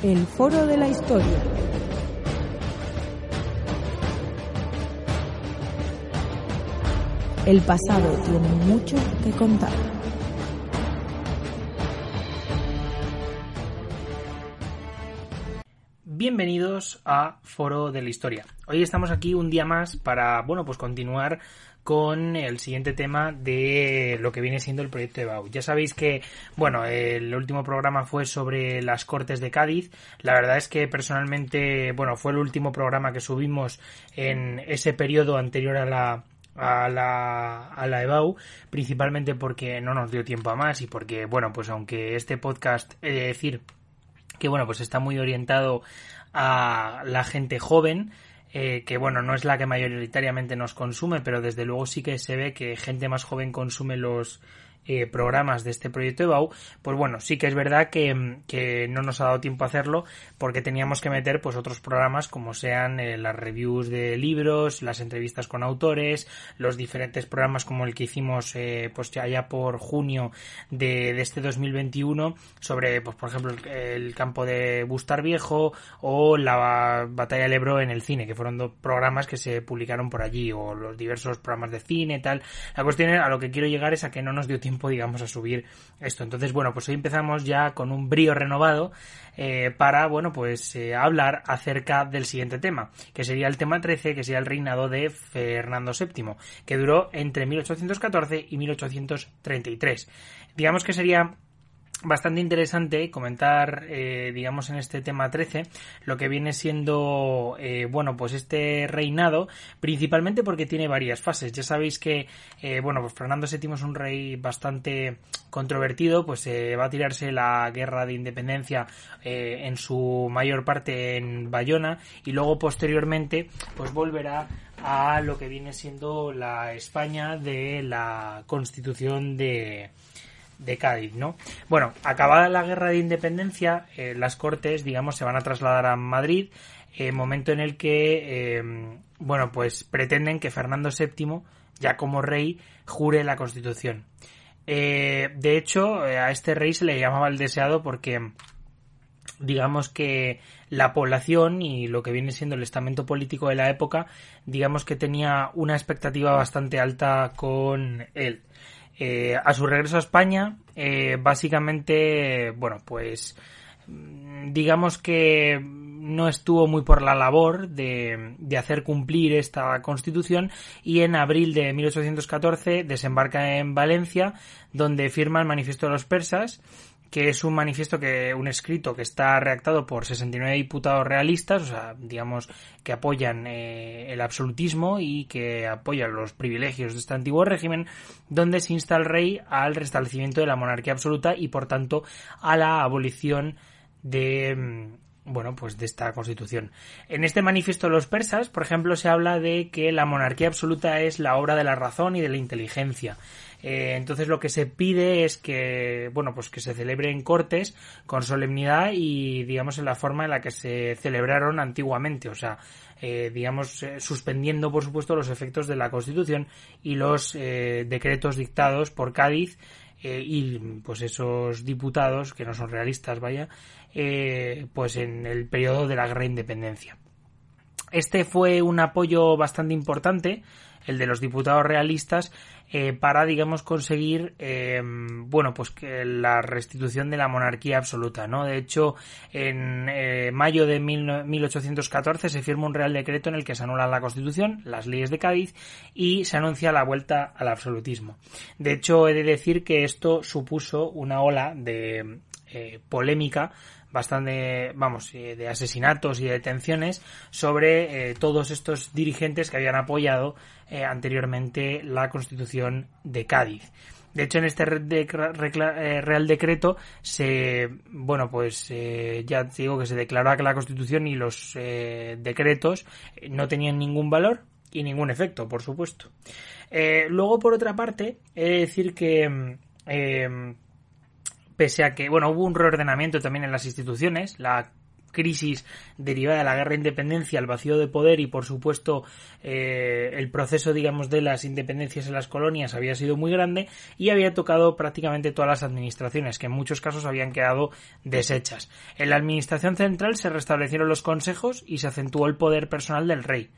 El Foro de la Historia. El pasado tiene mucho que contar. Bienvenidos a Foro de la Historia. Hoy estamos aquí un día más para, bueno, pues continuar con el siguiente tema de lo que viene siendo el proyecto de BAU. Ya sabéis que, bueno, el último programa fue sobre las Cortes de Cádiz. La verdad es que personalmente, bueno, fue el último programa que subimos en ese periodo anterior a la a la, a la EBAU, principalmente porque no nos dio tiempo a más y porque, bueno, pues aunque este podcast, he de decir que, bueno, pues está muy orientado a la gente joven, eh, que bueno, no es la que mayoritariamente nos consume, pero desde luego sí que se ve que gente más joven consume los eh, programas de este proyecto de BAU, pues bueno, sí que es verdad que, que, no nos ha dado tiempo a hacerlo porque teníamos que meter pues otros programas como sean eh, las reviews de libros, las entrevistas con autores, los diferentes programas como el que hicimos eh, pues allá por junio de, de, este 2021 sobre pues por ejemplo el, campo de Bustar Viejo o la batalla del Ebro en el cine, que fueron dos programas que se publicaron por allí o los diversos programas de cine tal. La cuestión es, a lo que quiero llegar es a que no nos dio tiempo digamos, a subir esto. Entonces, bueno, pues hoy empezamos ya con un brío renovado eh, para, bueno, pues eh, hablar acerca del siguiente tema, que sería el tema 13, que sería el reinado de Fernando VII, que duró entre 1814 y 1833. Digamos que sería bastante interesante comentar, eh, digamos, en este tema 13, lo que viene siendo, eh, bueno, pues este reinado, principalmente porque tiene varias fases. Ya sabéis que, eh, bueno, pues Fernando VII es un rey bastante controvertido, pues va a tirarse la guerra de independencia en su mayor parte en Bayona y luego posteriormente, pues volverá a lo que viene siendo la España de la constitución de de Cádiz, ¿no? Bueno, acabada la guerra de independencia, eh, las cortes, digamos, se van a trasladar a Madrid, eh, momento en el que, eh, bueno, pues pretenden que Fernando VII, ya como rey, jure la Constitución. de hecho, a este rey se le llamaba el deseado porque digamos que la población y lo que viene siendo el estamento político de la época, digamos que tenía una expectativa bastante alta con él. Eh, a su regreso a España, eh, básicamente, bueno, pues mm, digamos que no estuvo muy por la labor de, de, hacer cumplir esta constitución y en abril de 1814 desembarca en Valencia donde firma el manifiesto de los persas que es un manifiesto que un escrito que está redactado por 69 diputados realistas, o sea, digamos que apoyan eh, el absolutismo y que apoyan los privilegios de este antiguo régimen, donde se insta al rey al restablecimiento de la monarquía absoluta y por tanto a la abolición de mm, bueno, pues de esta constitución. En este manifiesto de los persas, por ejemplo, se habla de que la monarquía absoluta es la obra de la razón y de la inteligencia eh, entonces lo que se pide es que, bueno, pues que se celebre en cortes con solemnidad y, digamos, en la forma en la que se celebraron antiguamente, o sea, eh, digamos, eh, suspendiendo, por supuesto, los efectos de la Constitución y los decretos dictados por Cádiz eh, y, pues, esos diputados, que no son realistas, vaya, pues en el periodo de la Guerra de Independencia. Este fue un apoyo bastante importante, el de los diputados realistas, eh, para, digamos, conseguir, eh, bueno, pues que la restitución de la monarquía absoluta, ¿no? De hecho, en eh, mayo de mil, 1814 se firma un real decreto en el que se anula la Constitución, las leyes de Cádiz y se anuncia la vuelta al absolutismo. De hecho, he de decir que esto supuso una ola de polémica bastante, vamos, eh, de asesinatos y detenciones sobre eh, todos estos dirigentes que habían apoyado eh, anteriormente la Constitución de Cádiz. De hecho, en este Real Decreto se, bueno, pues ya digo que se declaraba que la Constitución y los decretos no tenían ningún valor y ningún efecto, por supuesto. luego, por otra parte, he de decir que pese a que, bueno, hubo un reordenamiento también en las instituciones, la crisis derivada de la guerra de independencia, el vacío de poder y por supuesto eh, el proceso digamos de las independencias en las colonias había sido muy grande y había tocado prácticamente todas las administraciones que en muchos casos habían quedado deshechas. En la administración central se restablecieron los consejos y se acentuó el poder personal del rey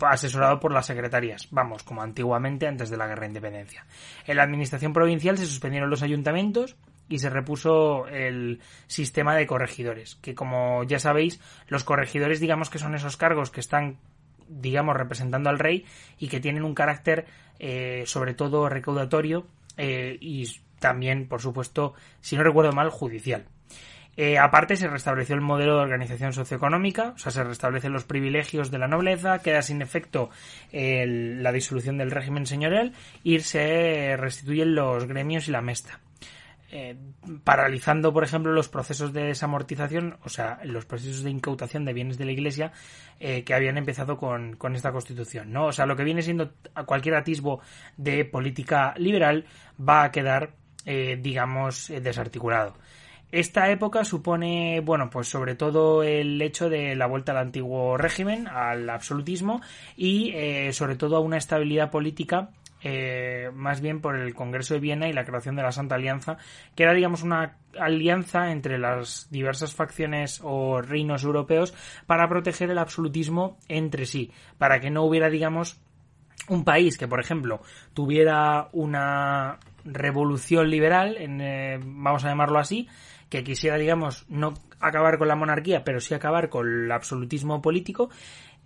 asesorado por las secretarias, vamos, como antiguamente antes de la guerra de independencia. En la administración provincial se suspendieron los ayuntamientos y se repuso el sistema de corregidores, que como ya sabéis, los corregidores digamos que son esos cargos que están digamos representando al rey y que tienen un carácter eh, sobre todo recaudatorio eh, y también, por supuesto, si no recuerdo mal, judicial. Eh, aparte, se restableció el modelo de organización socioeconómica, o sea, se restablecen los privilegios de la nobleza, queda sin efecto la disolución del régimen señorial y se restituyen los gremios y la mesta. Eh, paralizando, por ejemplo, los procesos de desamortización, o sea, los procesos de incautación de bienes de la Iglesia eh, que habían empezado con, esta Constitución, ¿no? O sea, lo que viene siendo cualquier atisbo de política liberal va a quedar, digamos, desarticulado. Esta época supone, bueno, pues sobre todo el hecho de la vuelta al antiguo régimen, al absolutismo y eh, sobre todo a una estabilidad política eh, más bien por el Congreso de Viena y la creación de la Santa Alianza, que era, digamos, una alianza entre las diversas facciones o reinos europeos para proteger el absolutismo entre sí, para que no hubiera, digamos, un país que, por ejemplo, tuviera una revolución liberal, en, eh, vamos a llamarlo así, que quisiera, digamos, no acabar con la monarquía, pero sí acabar con el absolutismo político.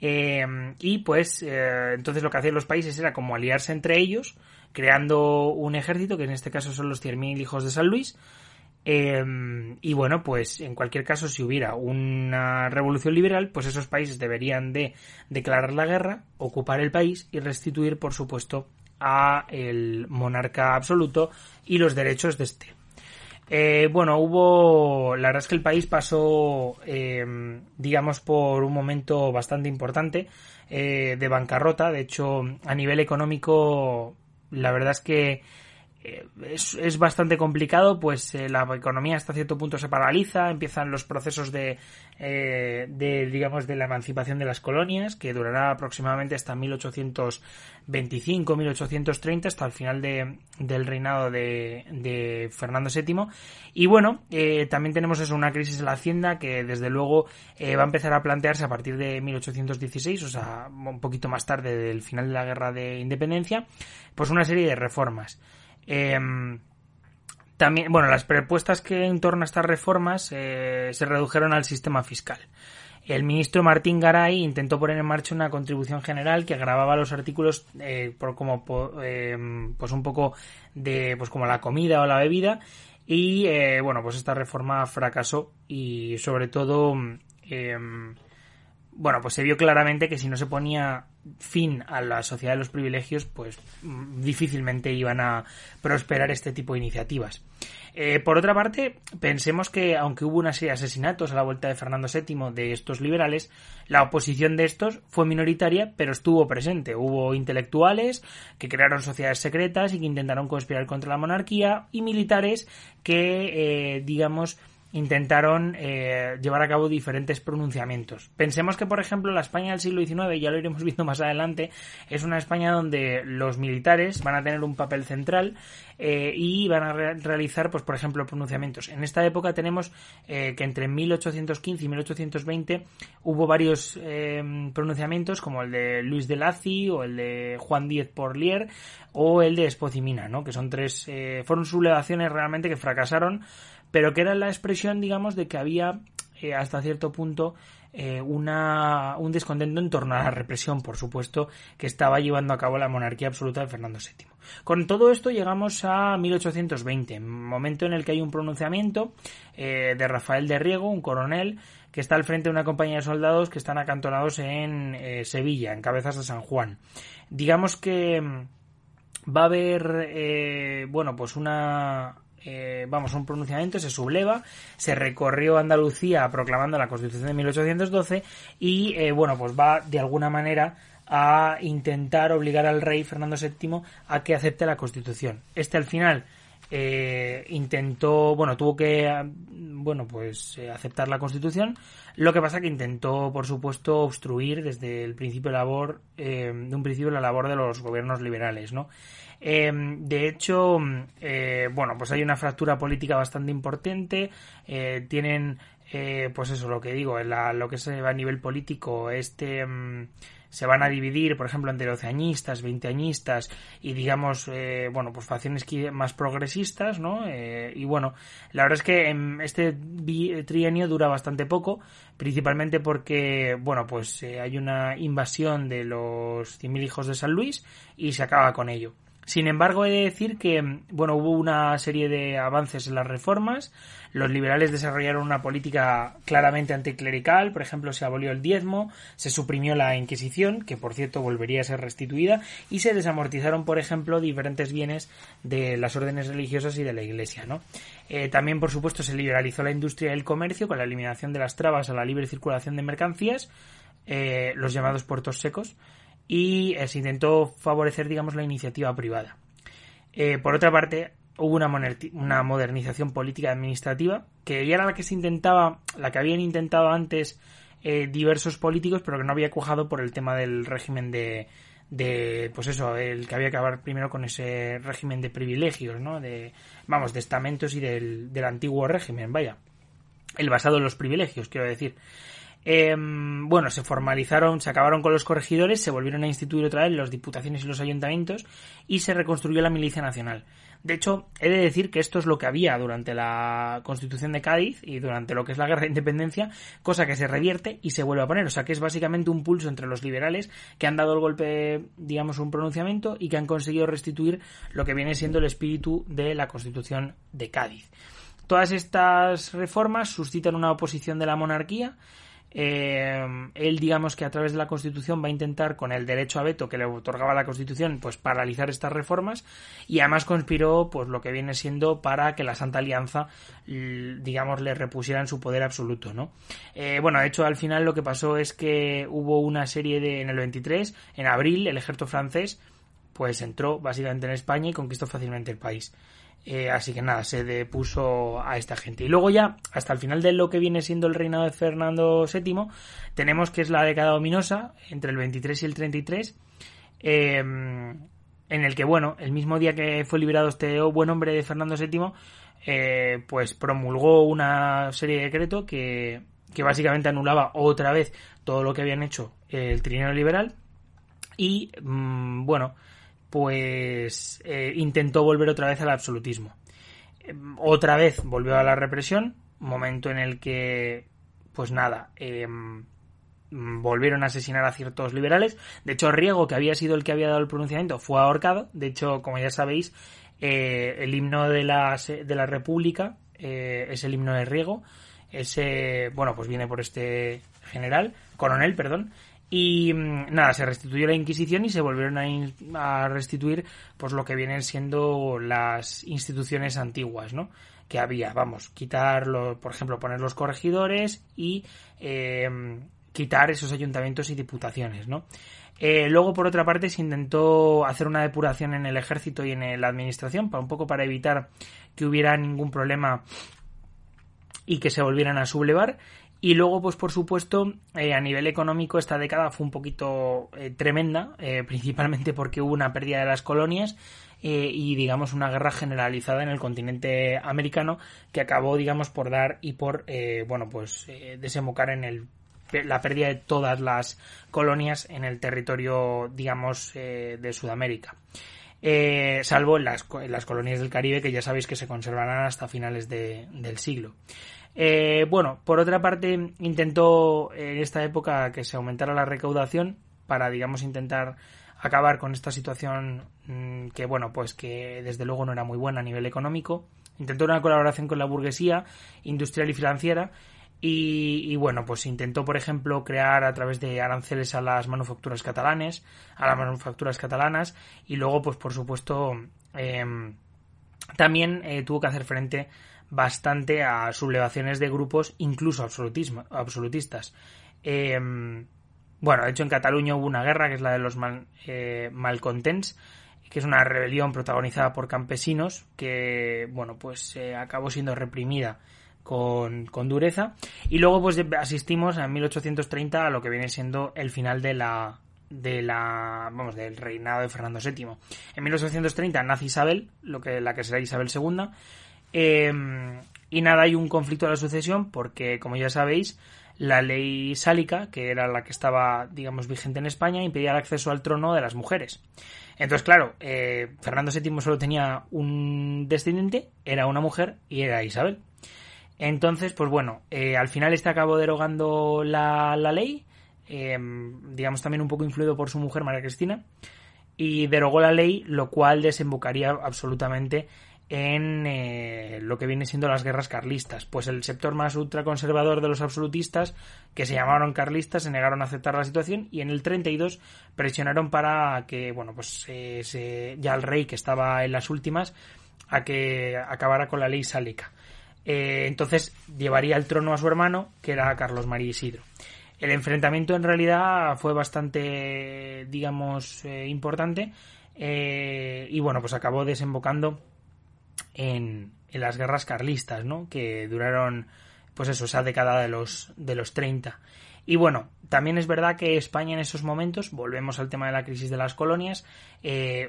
Eh, y pues eh, entonces lo que hacían los países era como aliarse entre ellos, creando un ejército, que en este caso son los 100.000 hijos de San Luis. Eh, y bueno, pues en cualquier caso, si hubiera una revolución liberal, pues esos países deberían de declarar la guerra, ocupar el país y restituir, por supuesto, a el monarca absoluto y los derechos de este. Eh, bueno, hubo. La verdad es que el país pasó, eh, digamos, por un momento bastante importante eh, de bancarrota. De hecho, a nivel económico, la verdad es que es, bastante complicado, pues eh, la economía hasta cierto punto se paraliza, empiezan los procesos de, eh, de, digamos, de la emancipación de las colonias, que durará aproximadamente hasta 1825, 1830, hasta el final de, del reinado de, de Fernando VII. Y bueno, eh, también tenemos eso, una crisis en la hacienda que desde luego va a empezar a plantearse a partir de 1816, o sea, un poquito más tarde del final de la guerra de independencia, pues una serie de reformas. Em, también, bueno, las propuestas que en torno a estas reformas eh, se redujeron al sistema fiscal. El ministro Martín Garay intentó poner en marcha una contribución general que grababa los artículos eh, por como em, pues un poco de pues como la comida o la bebida y eh, bueno pues esta reforma fracasó y sobre todo em, bueno, pues se vio claramente que si no se ponía fin a la sociedad de los privilegios, pues mm, difícilmente iban a prosperar este tipo de iniciativas. Eh, por otra parte, pensemos que aunque hubo una serie de asesinatos a la vuelta de Fernando VII de estos liberales, la oposición de estos fue minoritaria, pero estuvo presente. Hubo intelectuales que crearon sociedades secretas y que intentaron conspirar contra la monarquía y militares que, eh, digamos, intentaron eh, llevar a cabo diferentes pronunciamientos. Pensemos que, por ejemplo, la España del siglo XIX, ya lo iremos viendo más adelante, es una España donde los militares van a tener un papel central eh, y van a realizar, pues, por ejemplo, pronunciamientos. En esta época tenemos eh, que entre 1815 y 1820 hubo varios pronunciamientos, como el de Luis de Lacy o el de Juan Díez Porlier o el de Espocimina, ¿no? que son tres, fueron sublevaciones realmente que fracasaron pero que era la expresión, digamos, de que había eh, hasta cierto punto eh, una, un descontento en torno a la represión, por supuesto, que estaba llevando a cabo la monarquía absoluta de Fernando VII. Con todo esto llegamos a 1820, momento en el que hay un pronunciamiento eh, de Rafael de Riego, un coronel, que está al frente de una compañía de soldados que están acantonados en Sevilla, en Cabezas de San Juan. Digamos que mm, va a haber, bueno, pues una eh, vamos, un pronunciamiento, se subleva, se recorrió Andalucía proclamando la Constitución de 1812 y, eh, bueno, pues va de alguna manera a intentar obligar al rey Fernando VII a que acepte la Constitución. Este al final eh, intentó, bueno, tuvo que, bueno, pues eh, aceptar la Constitución. Lo que pasa que intentó, por supuesto, obstruir desde el principio de labor, eh, de un principio la labor de los gobiernos liberales, ¿no? de hecho, bueno, pues hay una fractura política bastante importante. tienen, pues eso, lo que digo, la, lo que se va a nivel político, este mm, se van a dividir, por ejemplo, entre doceañistas, veinteañistas y digamos, eh, bueno, pues facciones más progresistas, ¿no? Eh, y bueno, la verdad es que este trienio dura bastante poco, principalmente porque, bueno, pues eh, hay una invasión de los cien hijos de San Luis y se acaba con ello. Sin embargo, he de decir que, bueno, hubo una serie de avances en las reformas. Los liberales desarrollaron una política claramente anticlerical. Por ejemplo, se abolió el diezmo, se suprimió la Inquisición, que por cierto volvería a ser restituida, y se desamortizaron, por ejemplo, diferentes bienes de las órdenes religiosas y de la Iglesia, ¿no? Eh, también, por supuesto, se liberalizó la industria y el comercio con la eliminación de las trabas a la libre circulación de mercancías, eh, los llamados puertos secos y eh, se intentó favorecer, digamos, la iniciativa privada. Eh, por otra parte, hubo una, una modernización política administrativa, que ya era la que se intentaba, la que habían intentado antes eh, diversos políticos, pero que no había cuajado por el tema del régimen de, de, pues eso, el que había que acabar primero con ese régimen de privilegios, ¿no? De, vamos, de estamentos y del, del antiguo régimen, vaya. El basado en los privilegios, quiero decir. Em, bueno, se formalizaron, se acabaron con los corregidores, se volvieron a instituir otra vez las diputaciones y los ayuntamientos y se reconstruyó la milicia nacional. De hecho, he de decir que esto es lo que había durante la Constitución de Cádiz y durante lo que es la Guerra de Independencia, cosa que se revierte y se vuelve a poner. O sea que es básicamente un pulso entre los liberales que han dado el golpe, digamos, un pronunciamiento y que han conseguido restituir lo que viene siendo el espíritu de la Constitución de Cádiz. Todas estas reformas suscitan una oposición de la monarquía eh, él, digamos que a través de la Constitución va a intentar, con el derecho a veto que le otorgaba la Constitución, pues paralizar estas reformas y además conspiró, pues lo que viene siendo para que la Santa Alianza, digamos, le repusieran su poder absoluto, ¿no? Eh, bueno, de hecho, al final lo que pasó es que hubo una serie de, en el 23, en abril, el ejército francés, pues entró básicamente en España y conquistó fácilmente el país. Eh, así que nada, se depuso a esta gente. Y luego ya, hasta el final de lo que viene siendo el reinado de Fernando VII, tenemos que es la década ominosa, entre el 23 y el 33, em, en el que, bueno, el mismo día que fue liberado este buen hombre de Fernando VII, eh, pues promulgó una serie de decretos que, que básicamente anulaba otra vez todo lo que habían hecho el trineo liberal y, mm, bueno, pues eh, intentó volver otra vez al absolutismo. Em, otra vez volvió a la represión, momento en el que, pues nada, em, volvieron a asesinar a ciertos liberales. De hecho, Riego, que había sido el que había dado el pronunciamiento, fue ahorcado. De hecho, como ya sabéis, eh, el himno de la, de la República eh, es el himno de Riego. Ese, bueno, pues viene por este general, coronel, perdón, y mm, nada, se restituyó la Inquisición y se volvieron a, restituir pues lo que vienen siendo las instituciones antiguas, ¿no? Que había, vamos, quitar, por ejemplo, poner los corregidores y eh, quitar esos ayuntamientos y diputaciones, ¿no? Eh, luego, por otra parte, se intentó hacer una depuración en el ejército y en la administración, para un poco para evitar que hubiera ningún problema y que se volvieran a sublevar. Y luego, pues por supuesto, eh, a nivel económico esta década fue un poquito eh, tremenda, eh, principalmente porque hubo una pérdida de las colonias y, digamos, una guerra generalizada en el continente americano que acabó, digamos, por dar y por, bueno, pues desembocar en el, la pérdida de todas las colonias en el territorio, digamos, de Sudamérica. salvo en las, las, colonias del Caribe que ya sabéis que se conservarán hasta finales de, del siglo. Eh, bueno, por otra parte, intentó en esta época que se aumentara la recaudación para, digamos, intentar acabar con esta situación mm, que, bueno, pues que desde luego no era muy buena a nivel económico. Intentó una colaboración con la burguesía industrial y financiera y, bueno, pues intentó, por ejemplo, crear a través de aranceles a las manufacturas catalanes, a las manufacturas catalanas y luego, pues por supuesto, em, también eh, tuvo que hacer frente bastante a sublevaciones de grupos, incluso absolutistas. Em, bueno, de hecho en Cataluña hubo una guerra, que es la de los mal, eh, malcontents, que es una rebelión protagonizada por campesinos que, bueno, pues acabó siendo reprimida con, con, dureza. Y luego pues asistimos en 1830 a lo que viene siendo el final de la de la vamos del reinado de Fernando VII. En 1830 nace Isabel, lo que la que será Isabel II. Em, y nada, hay un conflicto de la sucesión porque, como ya sabéis, la ley sálica, que era la que estaba, digamos, vigente en España, impedía el acceso al trono de las mujeres. Entonces, claro, eh, Fernando VII solo tenía un descendiente, era una mujer y era Isabel. Entonces, pues bueno, eh, al final este acabó derogando la, la ley, eh, digamos también un poco influido por su mujer María Cristina, y derogó la ley, lo cual desembocaría absolutamente en eh, lo que viene siendo las guerras carlistas. Pues el sector más ultraconservador de los absolutistas, que se llamaron carlistas, se negaron a aceptar la situación y en el 32 presionaron para que, bueno, pues ya el rey, que estaba en las últimas, a que acabara con la ley sálica. Eh, entonces llevaría el trono a su hermano, que era Carlos María Isidro. El enfrentamiento en realidad fue bastante, digamos, eh, importante y bueno, pues acabó desembocando en, las guerras carlistas, ¿no? Que duraron, pues eso, esa década de los, de los 30. Y bueno, también es verdad que España en esos momentos, volvemos al tema de la crisis de las colonias,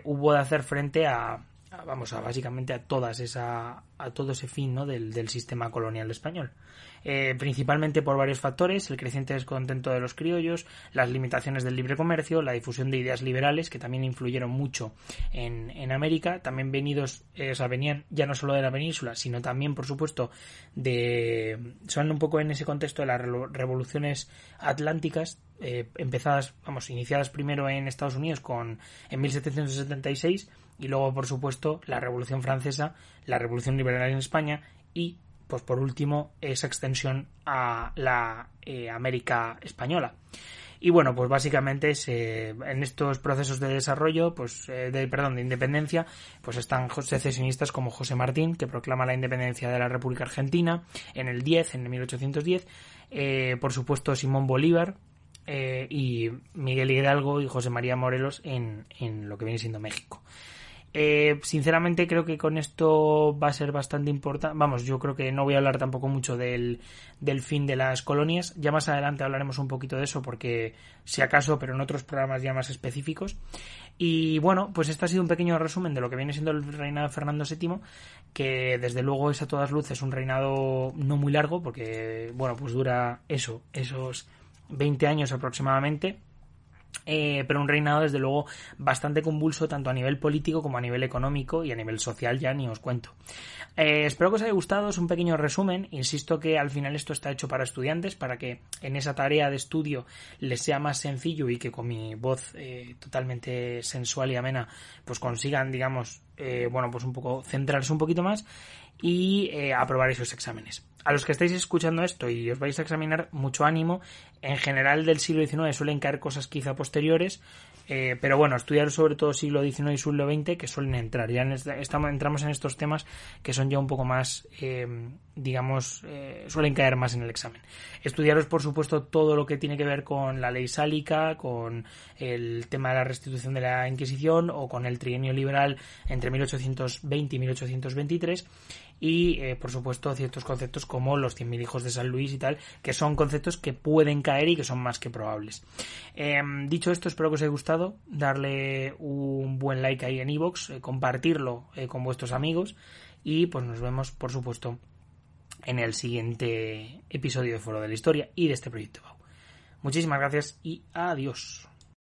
hubo de hacer frente a, vamos a básicamente a todas esa a todo ese fin ¿no? del, del sistema colonial español eh, principalmente por varios factores el creciente descontento de los criollos las limitaciones del libre comercio la difusión de ideas liberales que también influyeron mucho en, en América también venidos eh, o sea venían ya no solo de la península sino también por supuesto de son un poco en ese contexto de las revoluciones atlánticas eh, empezadas vamos iniciadas primero en Estados Unidos con en 1776 y luego, por supuesto, la Revolución Francesa, la Revolución En España y, pues por último, esa extensión a la eh, América española. Y bueno, pues básicamente en estos procesos de desarrollo, pues eh, de perdón, de independencia, pues están secesionistas como José Martín, que proclama la independencia de la República Argentina en el 10, en el 1810, eh, por supuesto Simón Bolívar, y Miguel Hidalgo y José María Morelos en, en lo que viene siendo México. Eh, sinceramente creo que con esto va a ser bastante importante. Vamos, yo creo que no voy a hablar tampoco mucho del, del, fin de las colonias. Ya más adelante hablaremos un poquito de eso porque si acaso, pero en otros programas ya más específicos. Y bueno, pues este ha sido un pequeño resumen de lo que viene siendo el reinado de Fernando VII, que desde luego es a todas luces un reinado no muy largo porque, bueno, pues dura eso, esos 20 años aproximadamente eh, pero un reinado desde luego bastante convulso tanto a nivel político como a nivel económico y a nivel social ya ni os cuento. Eh, espero que os haya gustado, es un pequeño resumen, insisto que al final esto está hecho para estudiantes, para que en esa tarea de estudio les sea más sencillo y que con mi voz eh, totalmente sensual y amena pues consigan digamos bueno pues un poco centrarse un poquito más y aprobar esos exámenes a los que estáis escuchando esto y os vais a examinar, mucho ánimo. En general del siglo XIX suelen caer cosas quizá posteriores, eh, pero bueno, estudiar sobre todo siglo XIX y siglo XX que suelen entrar. Ya estamos, entramos en estos temas que son ya un poco más, eh, digamos, eh, suelen caer más en el examen. Estudiaros, por supuesto, todo lo que tiene que ver con la ley sálica, con el tema de la restitución de la Inquisición o con el trienio liberal entre 1820 y 1823 y eh, por supuesto ciertos conceptos como los 100.000 hijos de San Luis y tal, que son conceptos que pueden caer y que son más que probables. Em, dicho esto, espero que os haya gustado, darle un buen like ahí en iVoox, eh, compartirlo eh, con vuestros amigos y pues nos vemos por supuesto en el siguiente episodio de Foro de la Historia y de este proyecto. Muchísimas gracias y adiós.